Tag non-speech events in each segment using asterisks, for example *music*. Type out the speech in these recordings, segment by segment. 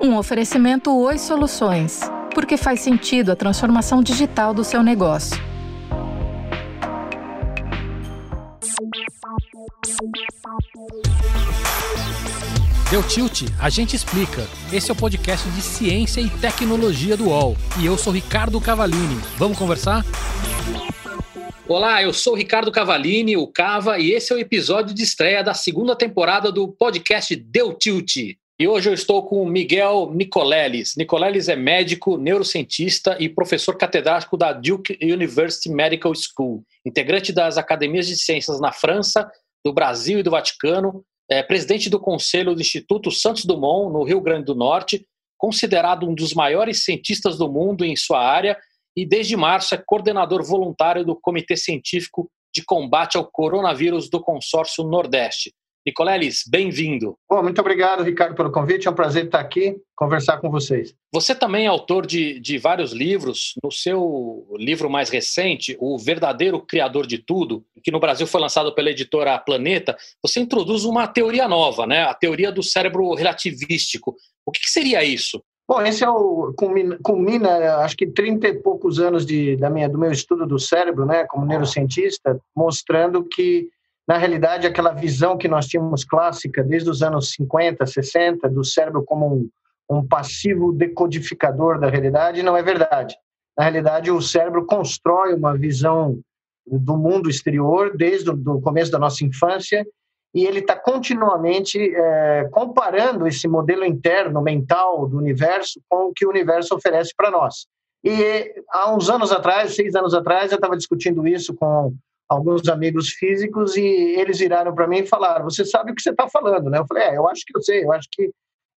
Um oferecimento Oi Soluções, porque faz sentido a transformação digital do seu negócio. Deu tilt? A gente explica. Esse é o podcast de ciência e tecnologia do UOL. E eu sou Ricardo Cavalini. Vamos conversar? Olá, eu sou Ricardo Cavalini, o Cava, e esse é o episódio de estreia da segunda temporada do podcast Deu Tilt. E hoje eu estou com Miguel Nicoleles. Nicoleles é médico, neurocientista e professor catedrático da Duke University Medical School, integrante das academias de ciências na França, do Brasil e do Vaticano, é presidente do conselho do Instituto Santos Dumont, no Rio Grande do Norte, considerado um dos maiores cientistas do mundo em sua área e desde março é coordenador voluntário do Comitê Científico de Combate ao Coronavírus do Consórcio Nordeste. Nicoleles, bem-vindo. Bom, muito obrigado, Ricardo, pelo convite. É um prazer estar aqui, conversar com vocês. Você também é autor de, de vários livros. No seu livro mais recente, O Verdadeiro Criador de Tudo, que no Brasil foi lançado pela editora Planeta, você introduz uma teoria nova, né? a teoria do cérebro relativístico. O que, que seria isso? Bom, esse é o culmina, culmina, acho que 30 e poucos anos de, da minha, do meu estudo do cérebro, né, como neurocientista, mostrando que na realidade, aquela visão que nós tínhamos clássica desde os anos 50, 60, do cérebro como um, um passivo decodificador da realidade, não é verdade. Na realidade, o cérebro constrói uma visão do mundo exterior desde o começo da nossa infância e ele está continuamente é, comparando esse modelo interno mental do universo com o que o universo oferece para nós. E há uns anos atrás, seis anos atrás, eu estava discutindo isso com alguns amigos físicos e eles viraram para mim e falaram: Você sabe o que você está falando, né? Eu falei: É, eu acho que eu sei, eu acho que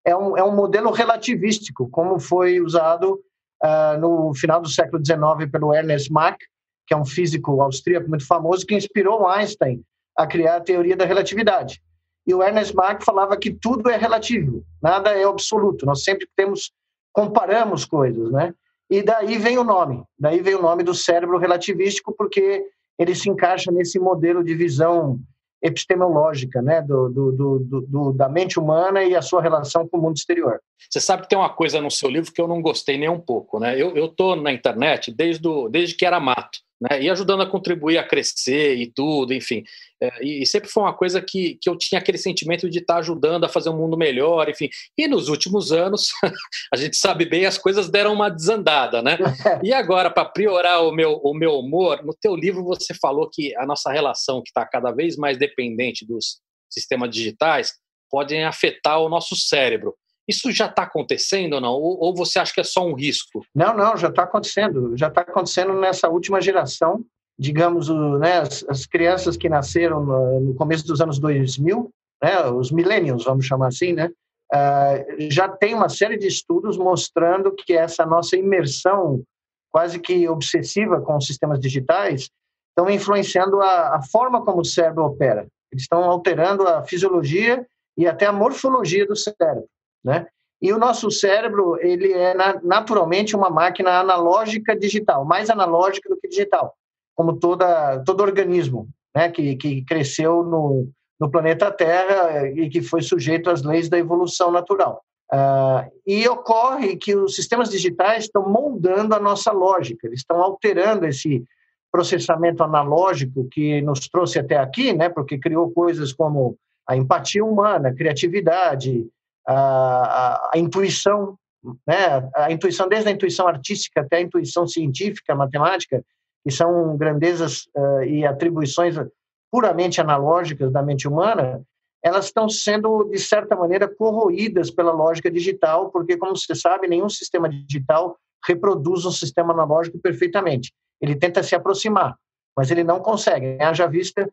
é um, é um modelo relativístico, como foi usado uh, no final do século XIX pelo Ernest Mach, que é um físico austríaco muito famoso, que inspirou Einstein a criar a teoria da relatividade. E o Ernest Mach falava que tudo é relativo, nada é absoluto. Nós sempre temos comparamos coisas, né? E daí vem o nome, daí vem o nome do cérebro relativístico, porque ele se encaixa nesse modelo de visão epistemológica, né, do, do, do, do, da mente humana e a sua relação com o mundo exterior. Você sabe que tem uma coisa no seu livro que eu não gostei nem um pouco, né? Eu estou na internet desde, desde que era mato né, e ajudando a contribuir a crescer e tudo, enfim. É, e, sempre foi uma coisa que, que eu tinha aquele sentimento de estar ajudando a fazer um mundo melhor, enfim. E nos últimos anos, *laughs* a gente sabe bem, as coisas deram uma desandada, né? *laughs* E agora, para priorar o meu, o meu humor, no teu livro você falou que a nossa relação, que está cada vez mais dependente dos sistemas digitais, podem afetar o nosso cérebro. Isso já está acontecendo ou não? Ou, ou, você acha que é só um risco? Não, não, já está acontecendo. Já está acontecendo nessa última geração. Digamos, né, as, as crianças que nasceram no, no, começo dos anos 2000, né, os millennials, vamos chamar assim, né, uh, já tem uma série de estudos mostrando que essa nossa imersão quase que obsessiva com os sistemas digitais estão influenciando a, a forma como o cérebro opera. Eles estão alterando a fisiologia e até a morfologia do cérebro né? E o nosso cérebro, ele é naturalmente uma máquina analógica digital, mais analógica do que digital, como toda, todo organismo né, que, que cresceu no, no planeta Terra e que foi sujeito às leis da evolução natural. Uh, e ocorre que os sistemas digitais estão moldando a nossa lógica, eles estão alterando esse processamento analógico que nos trouxe até aqui, né, porque criou coisas como a empatia humana, a criatividade, a, a, intuição, né? a intuição, desde a intuição artística até a intuição científica, matemática, que são grandezas uh, e atribuições puramente analógicas da mente humana, elas estão sendo, de certa maneira, corroídas pela lógica digital, porque, como você sabe, nenhum sistema digital reproduz um sistema analógico perfeitamente. Ele tenta se aproximar, mas ele não consegue. Haja vista,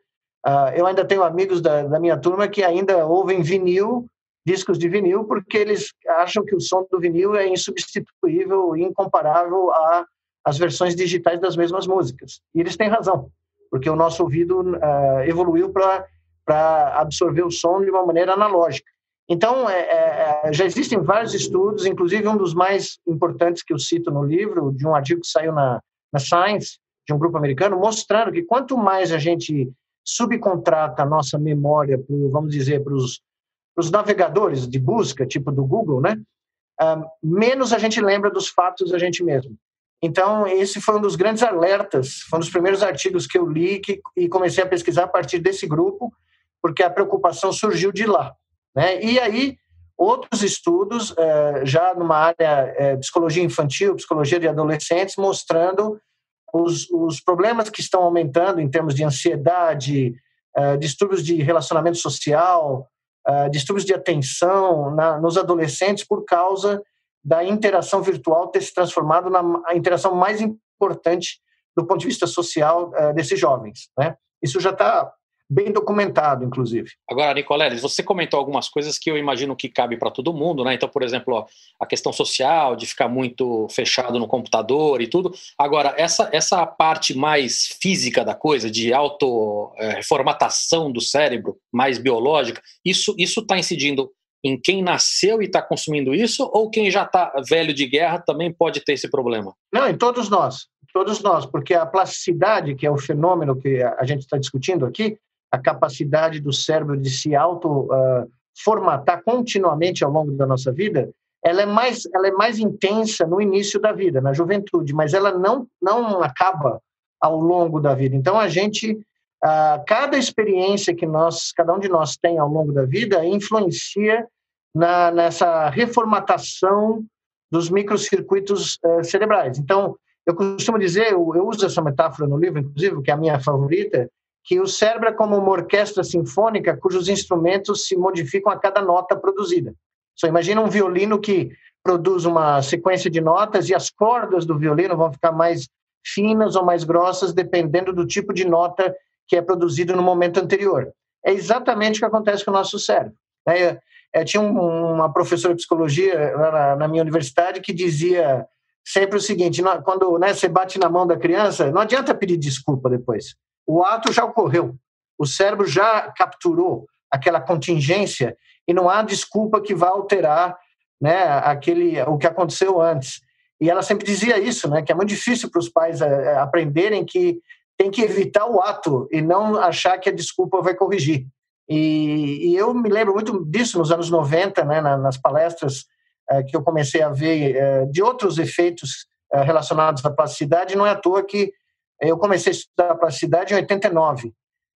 uh, eu ainda tenho amigos da, da minha turma que ainda ouvem vinil discos de vinil porque eles acham que o som do vinil é insubstituível e incomparável às versões digitais das mesmas músicas. E eles têm razão, porque o nosso ouvido uh, evoluiu para absorver o som de uma maneira analógica. Então, é, é, é, já existem vários estudos, inclusive um dos mais importantes que eu cito no livro, de um artigo que saiu na, na Science, de um grupo americano, mostrando que quanto mais a gente subcontrata a nossa memória, pro, vamos dizer, para os os navegadores de busca, tipo do Google, né? uh, menos a gente lembra dos fatos a gente mesmo. Então, esse foi um dos grandes alertas, foi um dos primeiros artigos que eu li que, e comecei a pesquisar a partir desse grupo, porque a preocupação surgiu de lá. Né? E aí, outros estudos, eh, já numa área de psicologia infantil, psicologia de adolescentes, mostrando os, os problemas que estão aumentando em termos de ansiedade, uh, distúrbios de relacionamento social, uh, distúrbios de atenção na, nos adolescentes por causa da interação virtual ter se transformado na interação mais importante do ponto de vista social uh, desses jovens. Né? Isso já está bem documentado, inclusive. Agora, Nicoleles, você comentou algumas coisas que eu imagino que cabe para todo mundo, né? Então, por exemplo, ó, a questão social, de ficar muito fechado no computador e tudo. Agora, essa, essa parte mais física da coisa, de auto-formatação é, do cérebro, mais biológica, isso está incidindo em quem nasceu e está consumindo isso, ou quem já está velho de guerra também pode ter esse problema? Não, em todos nós. Todos nós, porque a plasticidade, que é o fenômeno que a gente está discutindo aqui, a capacidade do cérebro de se ah, uh, continuamente ao longo da nossa vida, ela é, mais, ela é mais intensa no início da vida, na juventude, mas ela não, não acaba ao longo da vida. Então, a gente, uh, cada experiência que nós, cada um de nós tem ao longo da vida, influencia na, nessa reformatação dos microcircuitos uh, cerebrais. Então, eu costumo dizer, eu, eu uso essa metáfora no livro, inclusive, que é a minha favorita, que o cérebro é como uma orquestra sinfônica cujos instrumentos se modificam a cada nota produzida. Só imagina um violino que produz uma sequência de notas e as cordas do violino vão ficar mais finas ou mais grossas dependendo do tipo de nota que é produzido no momento anterior. É exatamente o que acontece com o nosso cérebro. É, é, tinha um, uma professora de psicologia na, na, minha universidade que dizia sempre o seguinte: quando né, você bate na mão da criança, não adianta pedir desculpa depois o ato já ocorreu. O cérebro já capturou aquela contingência e não há desculpa que vá alterar né, aquele, o que aconteceu antes. E ela sempre dizia isso, né, que é muito difícil para os pais é, aprenderem que tem que evitar o ato e não achar que a desculpa vai corrigir. E, e eu me lembro muito disso nos anos 90, né, nas palestras é, que eu comecei a ver é, de outros efeitos relacionados à plasticidade. Não é à toa que eu comecei a estudar plasticidade em 89.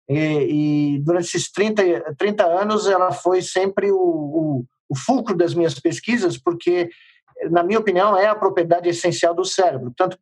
E, e durante esses 30, 30 anos, ela foi sempre o, o, o fulcro das minhas pesquisas, porque, na minha opinião, é a propriedade essencial do cérebro, tanto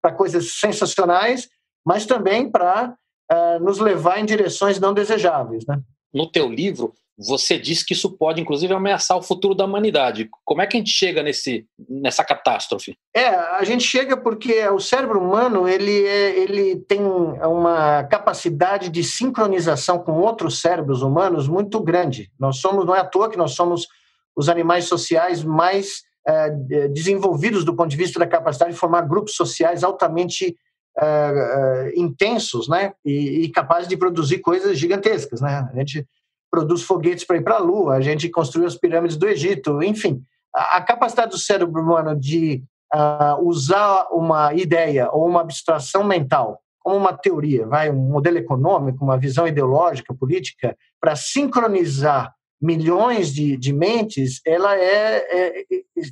para coisas sensacionais, mas também para uh, nos levar em direções não desejáveis. Né? No teu livro, você diz que isso pode, inclusive, ameaçar o futuro da humanidade. Como é que a gente chega nesse, nessa catástrofe? É, a gente chega porque o cérebro humano ele, é, ele tem uma capacidade de sincronização com outros cérebros humanos muito grande. Nós somos, não é à toa que nós somos os animais sociais mais é, desenvolvidos do ponto de vista da capacidade de formar grupos sociais altamente é, intensos, né, e, e capazes de produzir coisas gigantescas, né. A gente produz foguetes para ir para a Lua, a gente construiu as pirâmides do Egito, enfim. A, a capacidade do cérebro humano de uh, usar uma ideia ou uma abstração mental como uma teoria, vai um modelo econômico, uma visão ideológica, política, para sincronizar milhões de, de mentes, ela é, é, é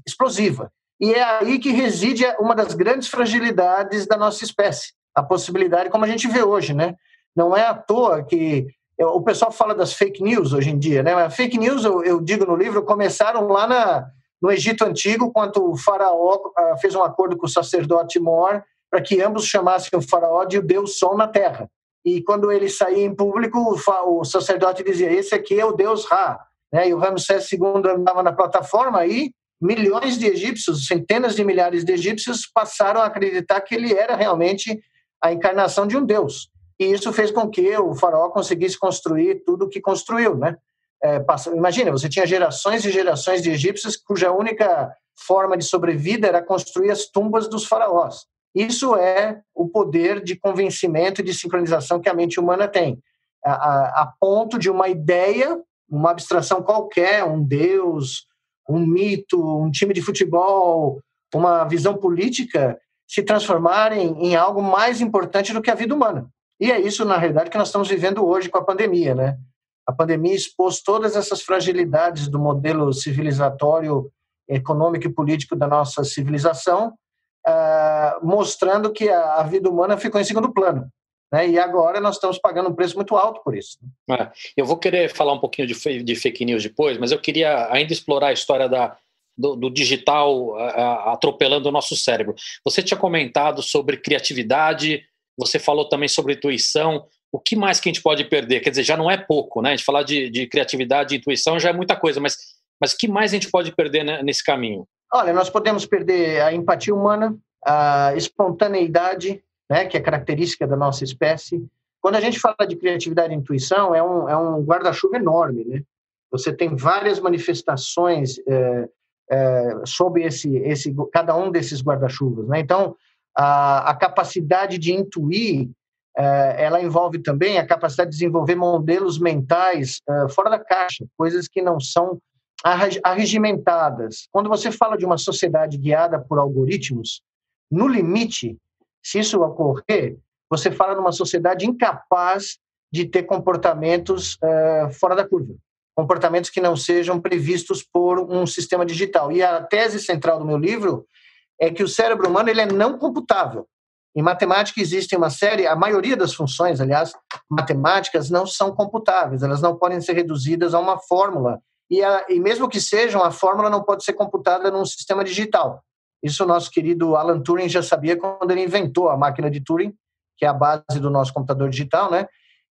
explosiva. E é aí que reside uma das grandes fragilidades da nossa espécie, a possibilidade, como a gente vê hoje, né? Não é à toa que o pessoal fala das fake news hoje em dia, né? Mas fake news, eu, digo no livro, começaram lá na, no Egito Antigo, quando o faraó uh, fez um acordo com o sacerdote Mor para que ambos chamassem o faraó de o Deus Sol na Terra. E quando ele saía em público, o, sacerdote dizia: Esse aqui é o Deus Ra. Né? E o Ramsés II andava na plataforma e milhões de egípcios, centenas de milhares de egípcios passaram a acreditar que ele era realmente a encarnação de um Deus. E isso fez com que o faraó conseguisse construir tudo o que construiu, né? É, passa, imagina, você tinha gerações e gerações de egípcios cuja única forma de sobrevida era construir as tumbas dos faraós. Isso é o poder de convencimento e de sincronização que a mente humana tem, a, a, a ponto de uma ideia, uma abstração qualquer, um deus, um mito, um time de futebol, uma visão política, se transformarem em algo mais importante do que a vida humana. E é isso, na realidade, que nós estamos vivendo hoje com a pandemia, né? A pandemia expôs todas essas fragilidades do modelo civilizatório econômico e político da nossa civilização, uh, mostrando que a, vida humana ficou em segundo plano. Né? E agora nós estamos pagando um preço muito alto por isso. É, eu vou querer falar um pouquinho de, de, fake news depois, mas eu queria ainda explorar a história da, do, do digital uh, atropelando o nosso cérebro. Você tinha comentado sobre criatividade, você falou também sobre intuição. O que mais que a gente pode perder? Quer dizer, já não é pouco, né? A gente falar de, de criatividade e intuição já é muita coisa, mas mas o que mais a gente pode perder né, nesse caminho? Olha, nós podemos perder a empatia humana, a espontaneidade, né, que é característica da nossa espécie. Quando a gente fala de criatividade e intuição, é um, é um guarda-chuva enorme, né? Você tem várias manifestações é, é, sob esse, esse, cada um desses guarda-chuvas, né? Então, a, a capacidade de intuir, é, ela envolve também a capacidade de desenvolver modelos mentais é, fora da caixa, coisas que não são arregimentadas. Quando você fala de uma sociedade guiada por algoritmos, no limite, se isso ocorrer, você fala numa sociedade incapaz de ter comportamentos uh, fora da curva, comportamentos que não sejam previstos por um sistema digital. E a tese central do meu livro é que o cérebro humano ele é não computável. Em matemática existe uma série, a maioria das funções, aliás, matemáticas não são computáveis, elas não podem ser reduzidas a uma fórmula e, a, e mesmo que sejam, a fórmula não pode ser computada num sistema digital. Isso o nosso querido Alan Turing já sabia quando ele inventou a máquina de Turing, que é a base do nosso computador digital, né?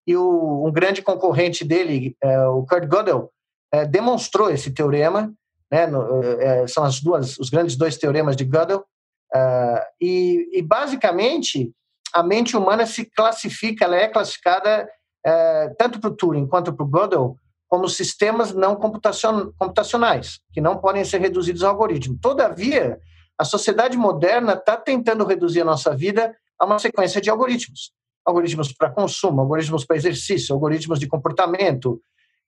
E o, um grande concorrente dele, é, o Kurt Gödel, é, demonstrou esse teorema, né? No, é, são as duas, os grandes dois teoremas de Gödel. É, e, e, basicamente a mente humana se classifica, ela é classificada é, tanto para o Turing quanto para o Gödel como sistemas não computacionais, que não podem ser reduzidos a algoritmo. Todavia, a sociedade moderna está tentando reduzir a nossa vida a uma sequência de algoritmos. Algoritmos para consumo, algoritmos para exercício, algoritmos de comportamento.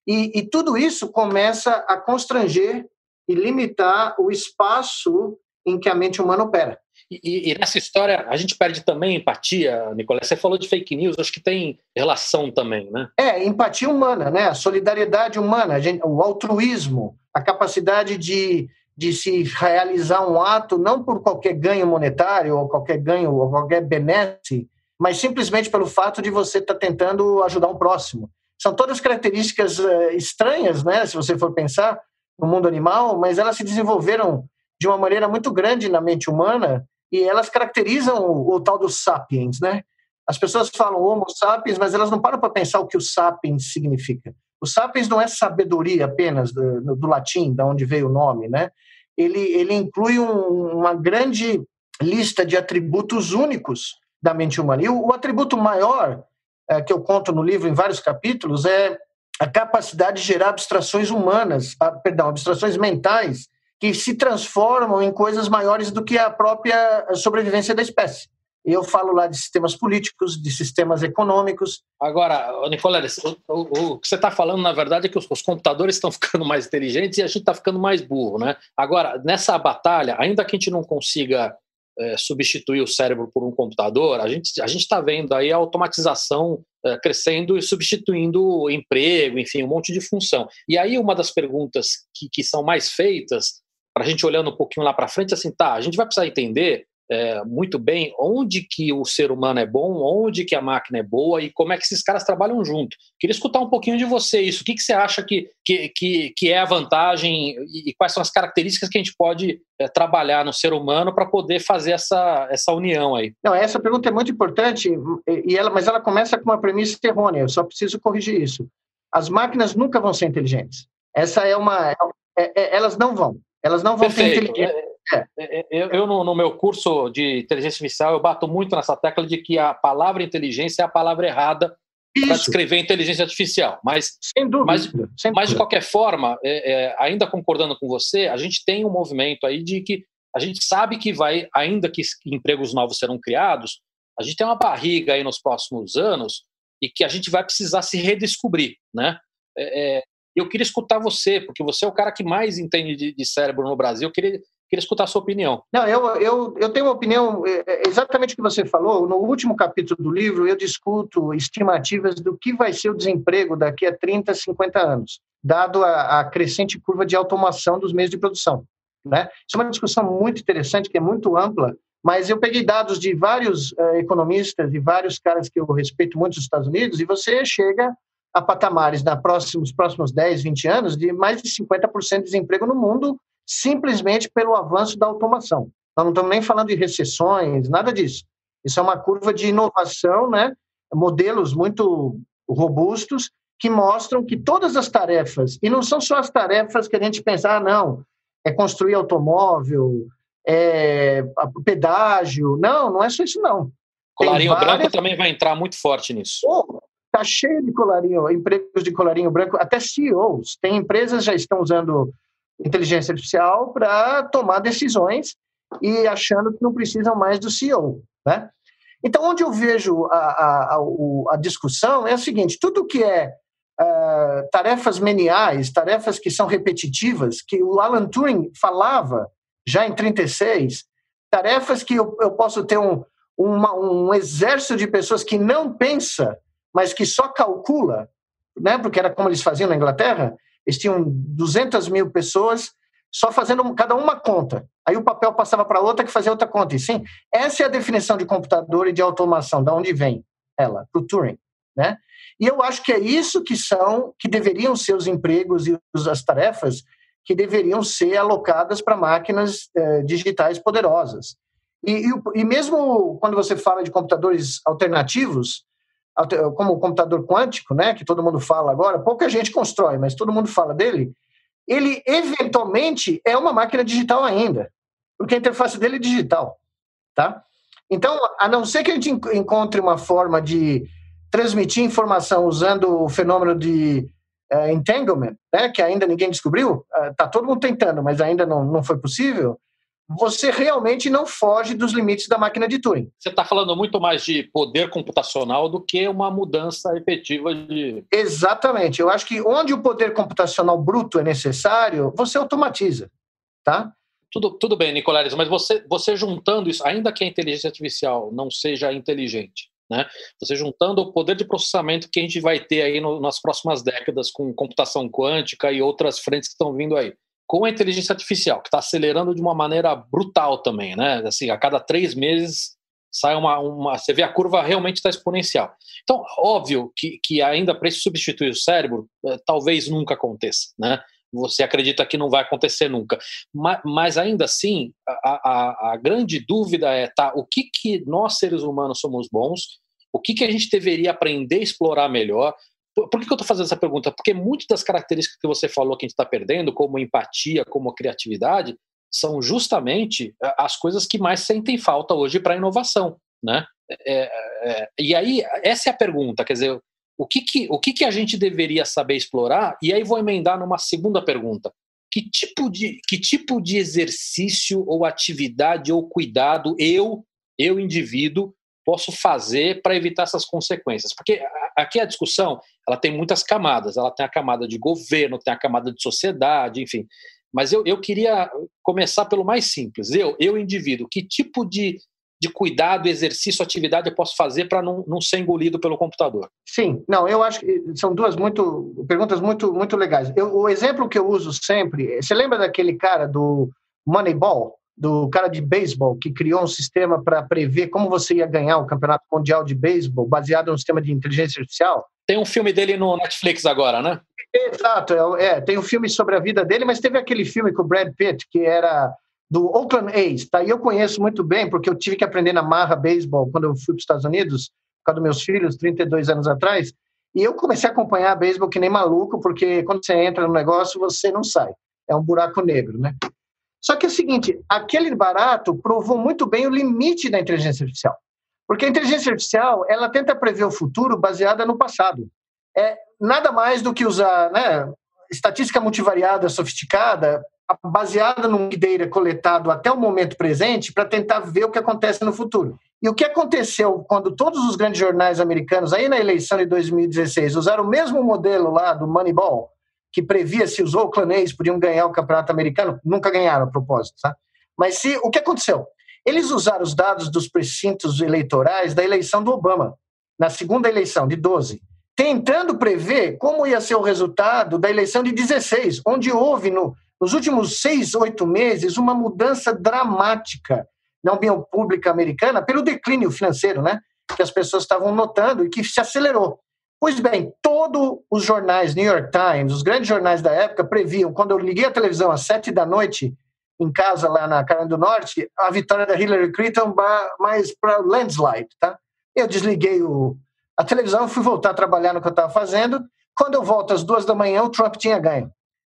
E, e tudo isso começa a constranger e limitar o espaço em que a mente humana opera. E, e, nessa história, a gente perde também empatia, Nicolás. Você falou de fake news, acho que tem relação também, né? É, empatia humana, né? A solidariedade humana, gente, o altruísmo, a capacidade de, de se realizar um ato não por qualquer ganho monetário ou qualquer ganho ou qualquer benesse, mas simplesmente pelo fato de você estar tá tentando ajudar um próximo. São todas características uh, estranhas, né? Se você for pensar no mundo animal, mas elas se desenvolveram de uma maneira muito grande na mente humana e elas caracterizam o, o tal dos sapiens, né? As pessoas falam homo sapiens, mas elas não param para pensar o que o sapiens significa. O sapiens não é sabedoria apenas do, do latim, da onde veio o nome, né? Ele, ele inclui um, uma grande lista de atributos únicos da mente humana. E o, o atributo maior é, que eu conto no livro em vários capítulos é a capacidade de gerar abstrações humanas, a, perdão, abstrações mentais que se transformam em coisas maiores do que a própria sobrevivência da espécie. Eu falo lá de sistemas políticos, de sistemas econômicos. Agora, Nicoleles, o, o, o, que você está falando, na verdade, é que os, os computadores *laughs* estão ficando mais inteligentes e a gente está ficando mais burro, né? Agora, nessa batalha, ainda que a gente não consiga é, substituir o cérebro por um computador, a gente a está vendo aí a automatização é, crescendo e substituindo emprego, enfim, um monte de função. E aí uma das perguntas que, que são mais feitas para a gente olhando um pouquinho lá para frente, assim, tá, a gente vai precisar entender é, muito bem onde que o ser humano é bom, onde que a máquina é boa e como é que esses caras trabalham junto. Queria escutar um pouquinho de você isso. O que, que você acha que, que, que, que é a vantagem e, e, quais são as características que a gente pode é, trabalhar no ser humano para poder fazer essa, essa união aí? Não, essa pergunta é muito importante, e ela, mas ela começa com uma premissa errônea, eu só preciso corrigir isso. As máquinas nunca vão ser inteligentes. Essa é uma. É, é, elas não vão. Elas não vão Perfeito. ter inteligência. É, é, é, eu, eu no, no, meu curso de inteligência artificial, eu bato muito nessa tecla de que a palavra inteligência é a palavra errada para descrever inteligência artificial. Mas, sem dúvida, mas, sem dúvida. mas de qualquer forma, é, é, ainda concordando com você, a gente tem um movimento aí de que a gente sabe que vai, ainda que empregos novos serão criados, a gente tem uma barriga aí nos próximos anos e que a gente vai precisar se redescobrir, né? É, eu queria escutar você, porque você é o cara que mais entende de, de cérebro no Brasil. Eu queria, queria escutar a sua opinião. Não, eu, eu, eu tenho uma opinião é, é, exatamente o que você falou. No último capítulo do livro, eu discuto estimativas do que vai ser o desemprego daqui a 30, 50 anos, dado a, a crescente curva de automação dos meios de produção. Né? Isso é uma discussão muito interessante, que é muito ampla, mas eu peguei dados de vários uh, economistas e vários caras que eu respeito muito nos Estados Unidos, e você chega a patamares nos próximos, próximos 10, 20 anos de mais de 50% de desemprego no mundo, simplesmente pelo avanço da automação. Nós não estamos nem falando de recessões, nada disso. Isso é uma curva de inovação, né? modelos muito robustos que mostram que todas as tarefas, e não são só as tarefas que a gente pensa, ah, não, é construir automóvel, é pedágio. Não, não é só isso, não. Colarinho várias... branco também vai entrar muito forte nisso. Oh, tá cheio de colarinho, empregos de colarinho branco, até CEOs. Tem empresas já estão usando inteligência artificial para tomar decisões e achando que não precisam mais do CEO, né? Então, onde eu vejo a, a, a, a discussão é o seguinte: tudo que é uh, tarefas meniais, tarefas que são repetitivas, que o Alan Turing falava já em 36, tarefas que eu, eu posso ter um, uma, um exército de pessoas que não pensa, mas que só calcula, né? porque era como eles faziam na Inglaterra, eles tinham 200 mil pessoas só fazendo cada uma conta. Aí o papel passava para outra que fazia outra conta. E sim, essa é a definição de computador e de automação, da onde vem ela, para o Turing. Né? E eu acho que é isso que são, que deveriam ser os empregos e as tarefas que deveriam ser alocadas para máquinas eh, digitais poderosas. E, e, e, mesmo quando você fala de computadores alternativos, como o computador quântico, né, que todo mundo fala agora, pouca gente constrói, mas todo mundo fala dele, ele eventualmente é uma máquina digital ainda, porque a interface dele é digital, tá? Então, a não ser que a gente encontre uma forma de transmitir informação usando o fenômeno de uh, entanglement, né, que ainda ninguém descobriu, uh, tá todo mundo tentando, mas ainda não, não foi possível, você realmente não foge dos limites da máquina de Turing. Você está falando muito mais de poder computacional do que uma mudança efetiva de. Exatamente. Eu acho que onde o poder computacional bruto é necessário, você automatiza. Tá? Tudo, tudo bem, Nicolares, mas você, você juntando isso, ainda que a inteligência artificial não seja inteligente, né? Você juntando o poder de processamento que a gente vai ter aí no, nas próximas décadas com computação quântica e outras frentes que estão vindo aí com a inteligência artificial, que está acelerando de uma maneira brutal também, né? Assim, a cada três meses sai uma, uma você vê a curva realmente está exponencial. Então, óbvio que, que ainda para substituir o cérebro, eh, talvez nunca aconteça, né? Você acredita que não vai acontecer nunca, mas, mas ainda assim, a, a, a, grande dúvida é, tá, o que que nós seres humanos somos bons, o que que a gente deveria aprender a explorar melhor, por, que, eu estou fazendo essa pergunta? Porque muitas das características que você falou que a gente está perdendo, como empatia, como criatividade, são justamente as coisas que mais sentem falta hoje para a inovação. Né? É, é, é, e aí, essa é a pergunta, quer dizer, o que, que, o que, que a gente deveria saber explorar? E aí vou emendar numa segunda pergunta. Que tipo de, que tipo de exercício ou atividade ou cuidado eu, eu indivíduo, posso fazer para evitar essas consequências? Porque aqui a discussão ela tem muitas camadas. Ela tem a camada de governo, tem a camada de sociedade, enfim. Mas eu, eu queria começar pelo mais simples. Eu, eu indivíduo, que tipo de, de cuidado, exercício, atividade eu posso fazer para não, não ser engolido pelo computador? Sim, não, eu acho que são duas muito perguntas muito muito legais. Eu, o exemplo que eu uso sempre, você lembra daquele cara do Moneyball? Do cara de beisebol que criou um sistema para prever como você ia ganhar o campeonato mundial de beisebol baseado no sistema de inteligência artificial. Tem um filme dele no Netflix agora, né? Exato, é, é, tem um filme sobre a vida dele, mas teve aquele filme com o Brad Pitt que era do Oakland A's, tá? E eu conheço muito bem porque eu tive que aprender na marra beisebol quando eu fui para os Estados Unidos, por causa dos meus filhos, 32 anos atrás. E eu comecei a acompanhar beisebol que nem maluco, porque quando você entra no negócio, você não sai. É um buraco negro, né? Só que é o seguinte, aquele barato provou muito bem o limite da inteligência artificial. Porque a inteligência artificial, ela tenta prever o futuro baseada no passado. É nada mais do que usar né, estatística multivariada sofisticada, baseada num data coletado até o momento presente, para tentar ver o que acontece no futuro. E o que aconteceu quando todos os grandes jornais americanos, aí na eleição de 2016, usaram o mesmo modelo lá do Moneyball, que previa se os Oakland A's podiam ganhar o campeonato americano, nunca ganharam a propósito, tá? Mas se, o que aconteceu? Eles usaram os dados dos precintos eleitorais da eleição do Obama, na segunda eleição, de 12, tentando prever como ia ser o resultado da eleição de 16, onde houve no, nos últimos seis, oito meses, uma mudança dramática na opinião pública americana pelo declínio financeiro, né? Que as pessoas estavam notando e que se acelerou. Pois bem, todos os jornais, New York Times, os grandes jornais da época previam, quando eu liguei a televisão às sete da noite, em casa lá na Carolina do Norte, a vitória da Hillary Clinton mais para landslide, tá? Eu desliguei o, a televisão, fui voltar a trabalhar no que eu estava fazendo. Quando eu volto às duas da manhã, o Trump tinha ganho.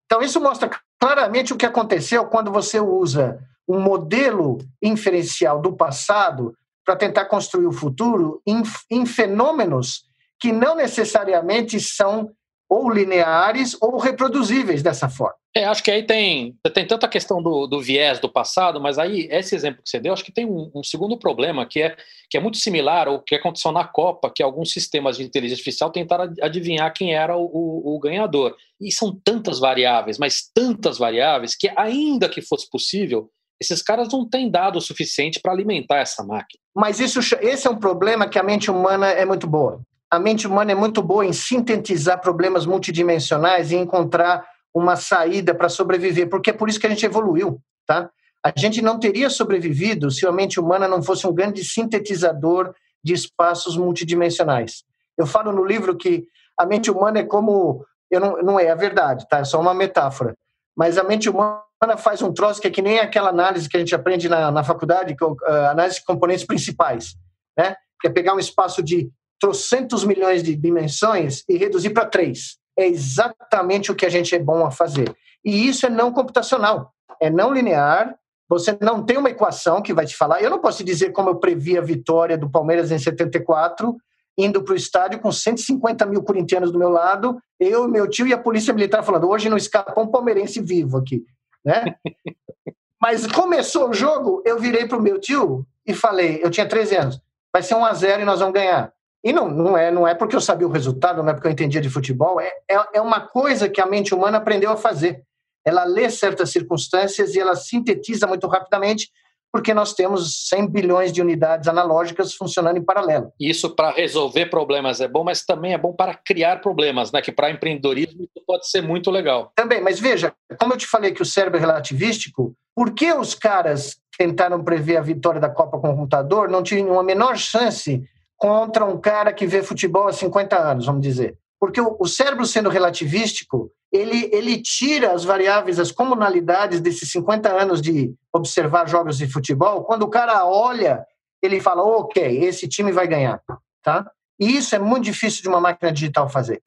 Então, isso mostra claramente o que aconteceu quando você usa um modelo inferencial do passado para tentar construir o futuro em, em fenômenos que não necessariamente são ou lineares ou reproduzíveis dessa forma. É, acho que aí tem, tem tanto a questão do, do, viés do passado, mas aí esse exemplo que você deu, acho que tem um, um, segundo problema que é, que é muito similar ao que aconteceu na Copa, que alguns sistemas de inteligência artificial tentaram adivinhar quem era o, o, o ganhador. E são tantas variáveis, mas tantas variáveis, que ainda que fosse possível, esses caras não têm dado o suficiente para alimentar essa máquina. Mas isso, esse é um problema que a mente humana é muito boa a mente humana é muito boa em sintetizar problemas multidimensionais e encontrar uma saída para sobreviver, porque é por isso que a gente evoluiu, tá? A gente não teria sobrevivido se a mente humana não fosse um grande sintetizador de espaços multidimensionais. Eu falo no livro que a mente humana é como eu não, não é a verdade, tá? É só uma metáfora. Mas a mente humana faz um troço que é que nem aquela análise que a gente aprende na, na faculdade, que, uh, análise de componentes principais, né? Que é pegar um espaço de trocentos milhões de dimensões e reduzir para três. É exatamente o que a gente é bom a fazer. E isso é não computacional, é não linear. Você não tem uma equação que vai te falar. Eu não posso te dizer como eu previ a vitória do Palmeiras em 74, indo para o estádio com 150 mil corintianos do meu lado, eu, meu tio e a polícia militar falando: hoje não escapa um palmeirense vivo aqui, né? *laughs* Mas começou o jogo, eu virei para o meu tio e falei: eu tinha 13 anos, vai ser 1 a 0 e nós vamos ganhar. E não, não, é, não é porque eu sabia o resultado, não é porque eu entendia de futebol, é, é, é uma coisa que a mente humana aprendeu a fazer. Ela lê certas circunstâncias e ela sintetiza muito rapidamente, porque nós temos 100 bilhões de unidades analógicas funcionando em paralelo. Isso para resolver problemas é bom, mas também é bom para criar problemas, né? Que para empreendedorismo isso pode ser muito legal. Também, mas veja, como eu te falei que o cérebro é relativístico, por que os caras tentaram prever a vitória da Copa com o computador não tinham a menor chance contra um cara que vê futebol há 50 anos, vamos dizer. Porque o, cérebro sendo relativístico, ele, ele tira as variáveis, as comunalidades desses 50 anos de observar jogos de futebol. Quando o cara olha, ele fala, ok, esse time vai ganhar. Tá? E isso é muito difícil de uma máquina digital fazer.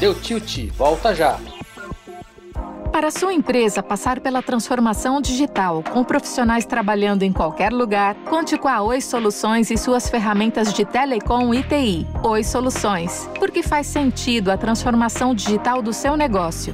Deu tilt, volta já. Para sua empresa passar pela transformação digital com profissionais trabalhando em qualquer lugar, conte com a Oi Soluções e suas ferramentas de telecom e TI. Oi Soluções, porque faz sentido a transformação digital do seu negócio.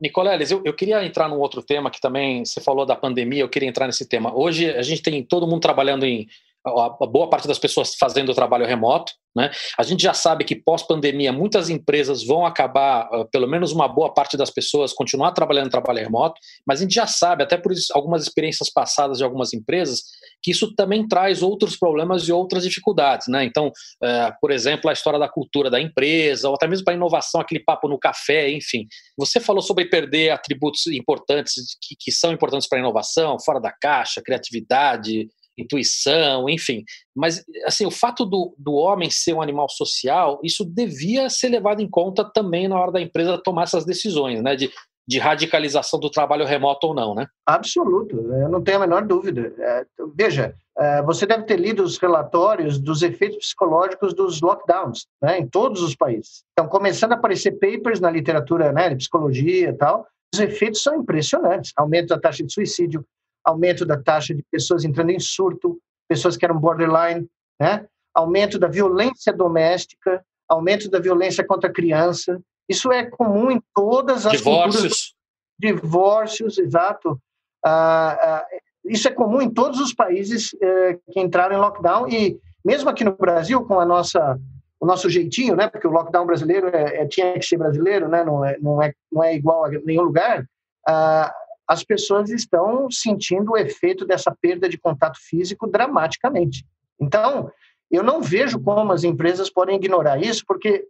Nicoleles, eu, eu queria entrar num outro tema que também você falou da pandemia, eu queria entrar nesse tema. Hoje a gente tem todo mundo trabalhando em a boa parte das pessoas fazendo o trabalho remoto. Né? A gente já sabe que pós-pandemia muitas empresas vão acabar, ah, pelo menos uma boa parte das pessoas, continuar trabalhando trabalho remoto, mas a gente já sabe, até por algumas experiências passadas de algumas empresas, que isso também traz outros problemas e outras dificuldades. Né? Então, uh, por exemplo, a história da cultura da empresa, ou até mesmo para inovação, aquele papo no café, enfim. Você falou sobre perder atributos importantes que, que são importantes para a inovação, fora da caixa, criatividade, intuição, enfim. Mas, assim, o fato do, do homem ser um animal social, isso devia ser levado em conta também na hora da empresa tomar essas decisões, né? De, de radicalização do trabalho remoto ou não, né? Absoluto, eu não tenho a menor dúvida. É, veja, é, você deve ter lido os relatórios dos efeitos psicológicos dos lockdowns, né, em todos os países. Então, começando a aparecer papers na literatura né, de psicologia e tal, os efeitos são impressionantes. Aumento da taxa de suicídio, aumento da taxa de pessoas entrando em surto, pessoas que eram borderline, né? aumento da violência doméstica, aumento da violência contra a criança. Isso é comum em todas as divórcios. Culturas. Divórcios, exato. Ah, ah, isso é comum em todos os países eh, que entraram em lockdown e mesmo aqui no Brasil com a nossa o nosso jeitinho, né? Porque o lockdown brasileiro é, é tinha que ser brasileiro, né? Não é não é não é igual a nenhum lugar. Ah, as pessoas estão sentindo o efeito dessa perda de contato físico dramaticamente. Então, eu não vejo como as empresas podem ignorar isso, porque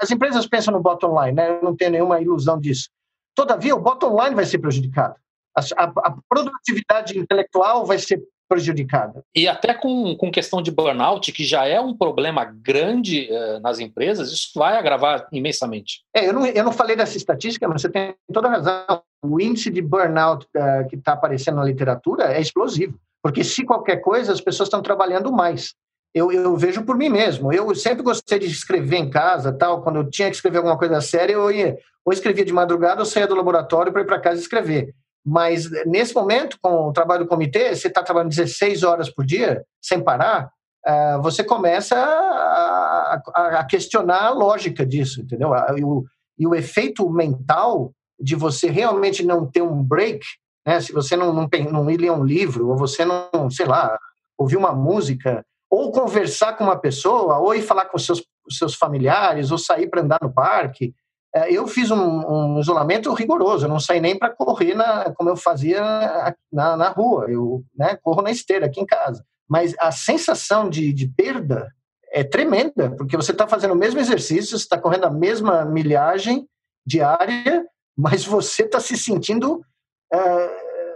as empresas pensam no bottom line, né? eu não tenho nenhuma ilusão disso. todavia, o bottom line vai ser prejudicado. A, a, a produtividade intelectual vai ser prejudicada. E até com, com questão de burnout, que já é um problema grande uh, nas empresas, isso vai agravar imensamente. É, eu não, eu não falei dessa estatística, mas você tem toda a razão. O índice de burnout uh, que está aparecendo na literatura é explosivo, porque se qualquer coisa, as pessoas estão trabalhando mais. Eu, eu, vejo por mim mesmo. Eu sempre gostei de escrever em casa, tal. Quando eu tinha que escrever alguma coisa séria, eu ia, ou escrevia de madrugada ou saía do laboratório para ir para casa escrever. Mas nesse momento, com o trabalho do comitê, você está trabalhando 16 horas por dia, sem parar, uh, você começa a, questionar a lógica disso, entendeu? E o, e o efeito mental de você realmente não ter um break, né? se você não, não, não ler um livro, ou você não, sei lá, ouvir uma música, ou conversar com uma pessoa, ou ir falar com seus, seus familiares, ou sair para andar no parque, eu fiz um, um, isolamento rigoroso, eu não saí nem para correr na, como eu fazia na, na rua, eu né, corro na esteira aqui em casa. Mas a sensação de, de perda é tremenda, porque você está fazendo o mesmo exercício, você está correndo a mesma milhagem diária, mas você está se sentindo é,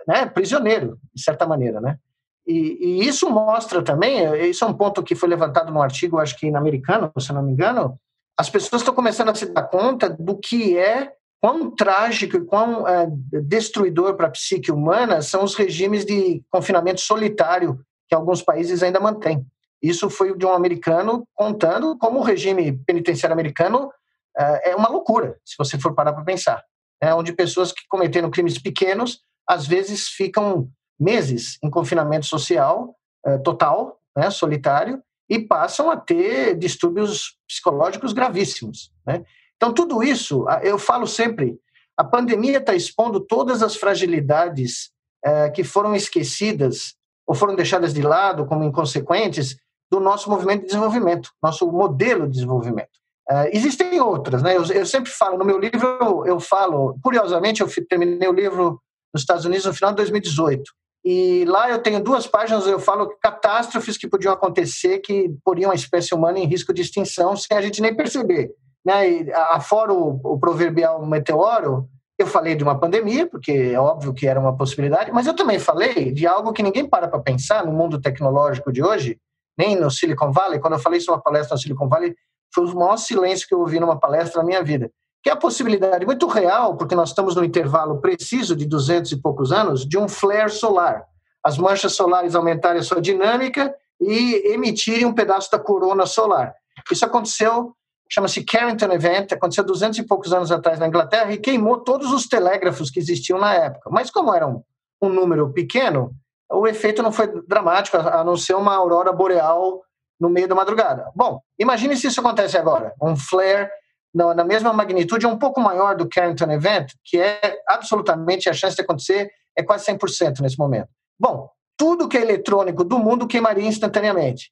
né, prisioneiro, de certa maneira, né? E, e, isso mostra também, isso é um ponto que foi levantado no artigo, acho que em americano, se não me engano, as pessoas estão começando a se dar conta do que é quão trágico e quão é, destruidor para a psique humana são os regimes de confinamento solitário que alguns países ainda mantêm. Isso foi de um americano contando como o regime penitenciário americano é, é uma loucura, se você for parar para pensar. É onde pessoas que cometeram crimes pequenos, às vezes ficam meses em confinamento social é, total, né, solitário, e passam a ter distúrbios psicológicos gravíssimos. Né? Então, tudo isso, eu falo sempre, a pandemia está expondo todas as fragilidades é, que foram esquecidas ou foram deixadas de lado como inconsequentes do nosso movimento de desenvolvimento, nosso modelo de desenvolvimento. É, existem outras, né? Eu, eu, sempre falo, no meu livro eu, eu falo, curiosamente, eu terminei o livro nos Estados Unidos no final de 2018. E lá eu tenho duas páginas, eu falo catástrofes que podiam acontecer que poriam a espécie humana em risco de extinção sem a gente nem perceber. Né? E, afora o, o proverbial meteoro, eu falei de uma pandemia, porque é óbvio que era uma possibilidade, mas eu também falei de algo que ninguém para para pensar no mundo tecnológico de hoje, nem no Silicon Valley. Quando eu falei isso numa palestra no Silicon Valley, foi o maior silêncio que eu ouvi numa palestra na minha vida que é a possibilidade muito real, porque nós estamos no intervalo preciso de 200 e poucos anos, de um flare solar. As manchas solares aumentarem a sua dinâmica e emitirem um pedaço da corona solar. Isso aconteceu, chama-se Carrington Event, aconteceu 200 e poucos anos atrás na Inglaterra e queimou todos os telégrafos que existiam na época. Mas como era um, um número pequeno, o efeito não foi dramático, a não ser uma aurora boreal no meio da madrugada. Bom, imagine se isso acontece agora, um flare na mesma magnitude, é um pouco maior do Carrington Event, que é absolutamente a chance de acontecer é quase 100% nesse momento. Bom, tudo que é eletrônico do mundo queimaria instantaneamente.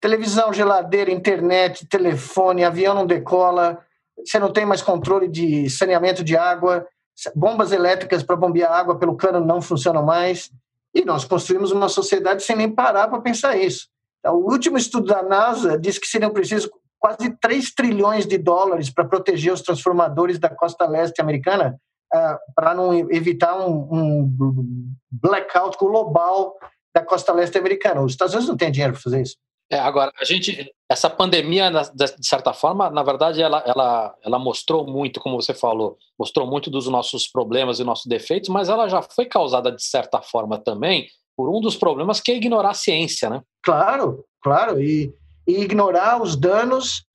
Televisão, geladeira, internet, telefone, avião não decola, você não tem mais controle de saneamento de água, bombas elétricas para bombear água pelo cano não funcionam mais. E nós construímos uma sociedade sem nem parar para pensar isso. Então, o último estudo da NASA diz que seriam precisos quase 3 trilhões de dólares para proteger os transformadores da costa leste americana, uh, para não evitar um, um, blackout global da costa leste americana. Os Estados Unidos não têm dinheiro para fazer isso. É, agora, a gente, essa pandemia, de certa forma, na verdade, ela, ela, ela mostrou muito, como você falou, mostrou muito dos nossos problemas e nossos defeitos, mas ela já foi causada, de certa forma, também por um dos problemas que é ignorar a ciência, né? Claro, claro. E, e ignorar os danos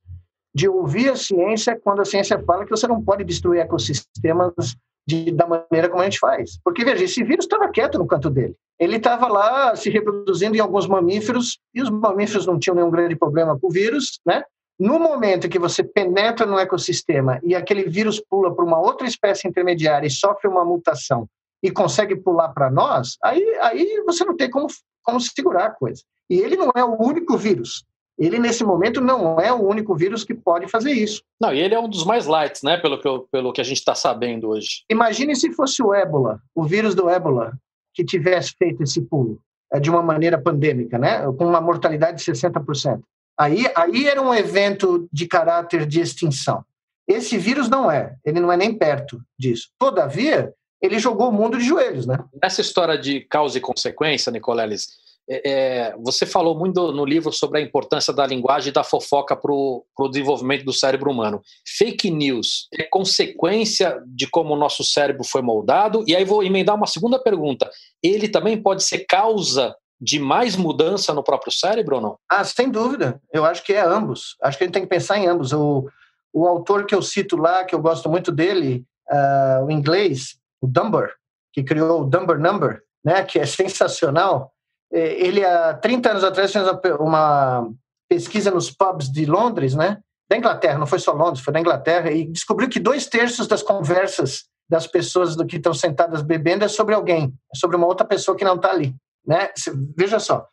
de ouvir a ciência quando a ciência fala que você não pode destruir ecossistemas de, da maneira como a gente faz. Porque, veja, esse vírus estava quieto no canto dele. Ele estava lá se reproduzindo em alguns mamíferos, e os mamíferos não tinham nenhum grande problema com o vírus, né? No momento que você penetra no ecossistema e aquele vírus pula para uma outra espécie intermediária e sofre uma mutação e consegue pular para nós, aí, aí você não tem como, como segurar a coisa. E ele não é o único vírus ele nesse momento não é o único vírus que pode fazer isso. Não, e ele é um dos mais lights, né, pelo que, eu, pelo que a gente está sabendo hoje. Imagine se fosse o ébola, o vírus do ébola, que tivesse feito esse pulo é, de uma maneira pandêmica, né, com uma mortalidade de 60%. Aí, aí era um evento de caráter de extinção. Esse vírus não é, ele não é nem perto disso. Todavia, ele jogou o mundo de joelhos, né? Nessa história de causa e consequência, Nicoleles, é, é, você falou muito no livro sobre a importância da linguagem e da fofoca para o desenvolvimento do cérebro humano. Fake news é consequência de como o nosso cérebro foi moldado? E aí vou emendar uma segunda pergunta. Ele também pode ser causa de mais mudança no próprio cérebro ou não? Ah, sem dúvida. Eu acho que é ambos. Acho que a gente tem que pensar em ambos. O, o autor que eu cito lá, que eu gosto muito dele, uh, o inglês, o Dunbar, que criou o Dunbar Number, né, que é sensacional ele há 30 anos atrás fez uma pesquisa nos pubs de Londres, né? Da Inglaterra, não foi só Londres, foi da Inglaterra, e descobriu que dois terços das conversas das pessoas que estão sentadas bebendo é sobre alguém, é sobre uma outra pessoa que não está ali, né? Veja só.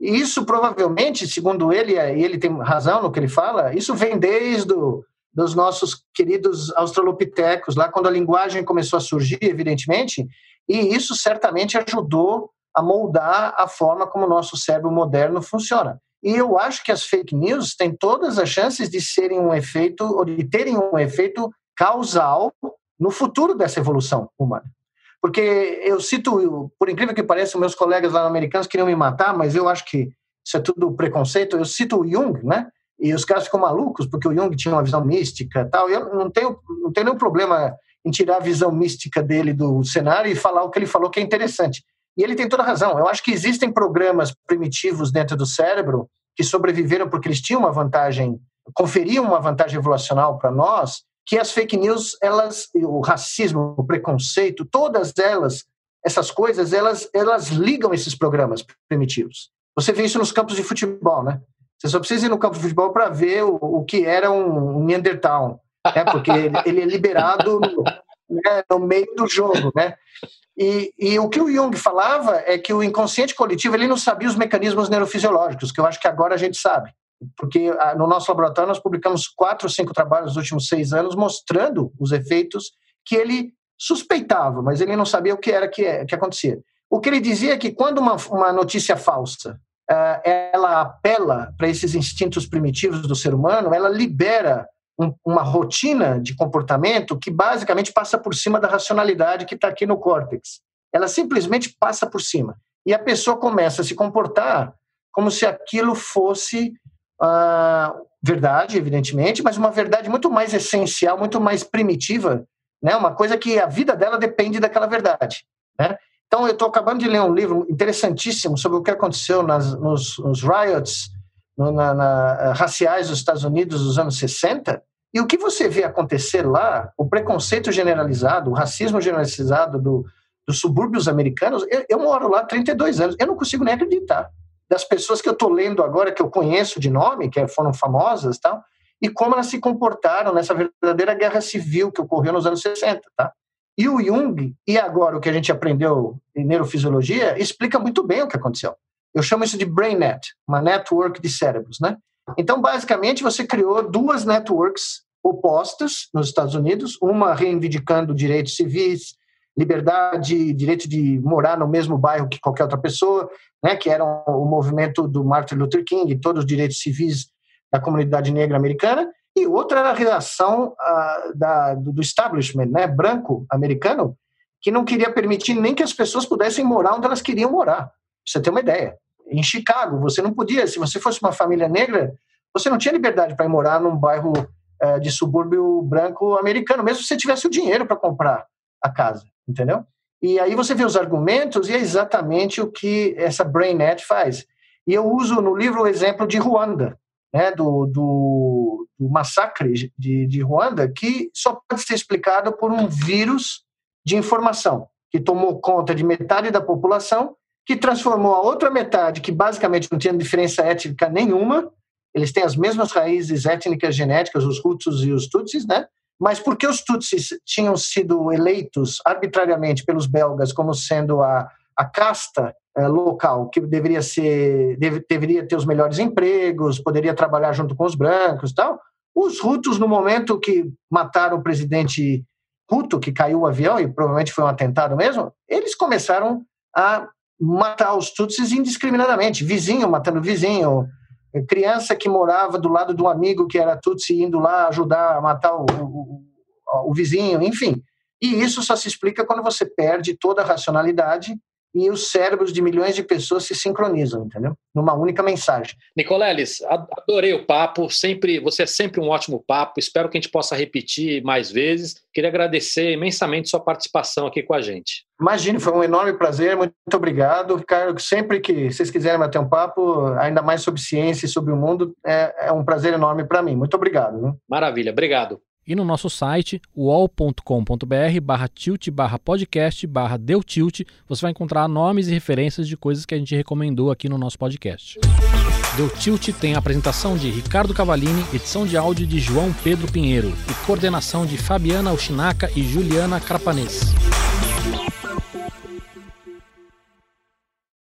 Isso provavelmente, segundo ele, e ele tem razão no que ele fala, isso vem desde o, dos nossos queridos australopitecos, lá quando a linguagem começou a surgir, evidentemente, e isso certamente ajudou a moldar a forma como o nosso cérebro moderno funciona. E eu acho que as fake news têm todas as chances de serem um efeito, ou de terem um efeito causal no futuro dessa evolução humana. Porque eu cito, por incrível que pareça, meus colegas lá americanos queriam me matar, mas eu acho que isso é tudo preconceito. Eu cito o Jung, né? E os caras ficam malucos porque o Jung tinha uma visão mística tal. Eu não tenho, não tenho nenhum problema em tirar a visão mística dele do cenário e falar o que ele falou que é interessante. E ele tem toda a razão. Eu acho que existem programas primitivos dentro do cérebro que sobreviveram porque eles tinham uma vantagem, conferiam uma vantagem evolucional para nós, que as fake news, elas, o racismo, o preconceito, todas elas, essas coisas, elas, elas ligam esses programas primitivos. Você vê isso nos campos de futebol, né? Você só precisa ir no campo de futebol para ver o, o, que era um, um Neandertal, né? porque ele, ele é liberado no, *laughs* né, no meio do jogo, né? E, e, o que o Jung falava é que o inconsciente coletivo ele não sabia os mecanismos neurofisiológicos, que eu acho que agora a gente sabe. Porque ah, no nosso laboratório nós publicamos quatro ou cinco trabalhos nos últimos seis anos mostrando os efeitos que ele suspeitava, mas ele não sabia o que era que, é, que acontecia. O que ele dizia é que quando uma, uma notícia falsa uh, ela apela para esses instintos primitivos do ser humano, ela libera um, uma rotina de comportamento que basicamente passa por cima da racionalidade que está aqui no córtex. Ela simplesmente passa por cima. E a pessoa começa a se comportar como se aquilo fosse ah, verdade, evidentemente, mas uma verdade muito mais essencial, muito mais primitiva, né? uma coisa que a vida dela depende daquela verdade. Né? Então, eu estou acabando de ler um livro interessantíssimo sobre o que aconteceu nas, nos, nos riots na, na, eh, raciais dos Estados Unidos dos anos 60, e o que você vê acontecer lá, o preconceito generalizado, o racismo generalizado do, dos subúrbios americanos, eu, eu moro lá há 32 anos, eu não consigo nem acreditar. Das pessoas que eu estou lendo agora, que eu conheço de nome, que foram famosas tal, e como elas se comportaram nessa verdadeira guerra civil que ocorreu nos anos 60. Tá? E o Jung, e agora o que a gente aprendeu em neurofisiologia, explica muito bem o que aconteceu. Eu chamo isso de BrainNet, uma network de cérebros, né? Então, basicamente, você criou duas networks opostas nos Estados Unidos, uma reivindicando direitos civis, liberdade, direito de morar no mesmo bairro que qualquer outra pessoa, né, que era o movimento do Martin Luther King, todos os direitos civis da comunidade negra americana, e outra era a reação uh, da, do establishment né, branco americano, que não queria permitir nem que as pessoas pudessem morar onde elas queriam morar. Pra você ter uma ideia em Chicago, você não podia, se você fosse uma família negra, você não tinha liberdade para ir morar num bairro é, de subúrbio branco americano, mesmo se você tivesse o dinheiro para comprar a casa, entendeu? E aí você vê os argumentos e é exatamente o que essa BrainNet faz. E eu uso no livro o exemplo de Ruanda, né, do, do, do massacre de, de Ruanda, que só pode ser explicado por um vírus de informação que tomou conta de metade da população que transformou a outra metade, que basicamente não tinha diferença étnica nenhuma, eles têm as mesmas raízes étnicas genéticas, os Hutus e os Tutsis, né? Mas porque os Tutsis tinham sido eleitos arbitrariamente pelos belgas como sendo a, a casta é, local que deveria ser deve, deveria ter os melhores empregos, poderia trabalhar junto com os brancos, tal. Os Hutus no momento que mataram o presidente Hutu, que caiu o avião e provavelmente foi um atentado mesmo, eles começaram a matar os Tutsis indiscriminadamente, vizinho matando vizinho, criança que morava do lado de um amigo que era Tutsi indo lá ajudar a matar o, o, o vizinho, enfim. E isso só se explica quando você perde toda a racionalidade e os cérebros de milhões de pessoas se sincronizam, entendeu? Numa única mensagem. Nicoleles, adorei o papo, sempre, você é sempre um ótimo papo, espero que a gente possa repetir mais vezes. Queria agradecer imensamente sua participação aqui com a gente. Imagine, foi um enorme prazer, muito obrigado. Ricardo, sempre que vocês quiserem bater um papo, ainda mais sobre ciência e sobre o mundo, é, é um prazer enorme para mim. Muito obrigado. Maravilha, obrigado e no nosso site, uol.com.br barra tilt barra podcast barra deu tilt, você vai encontrar nomes e referências de coisas que a gente recomendou aqui no nosso podcast. Deu Tilt tem a apresentação de Ricardo Cavalini, edição de áudio de João Pedro Pinheiro e coordenação de Fabiana Ushinaka e Juliana Crapanês.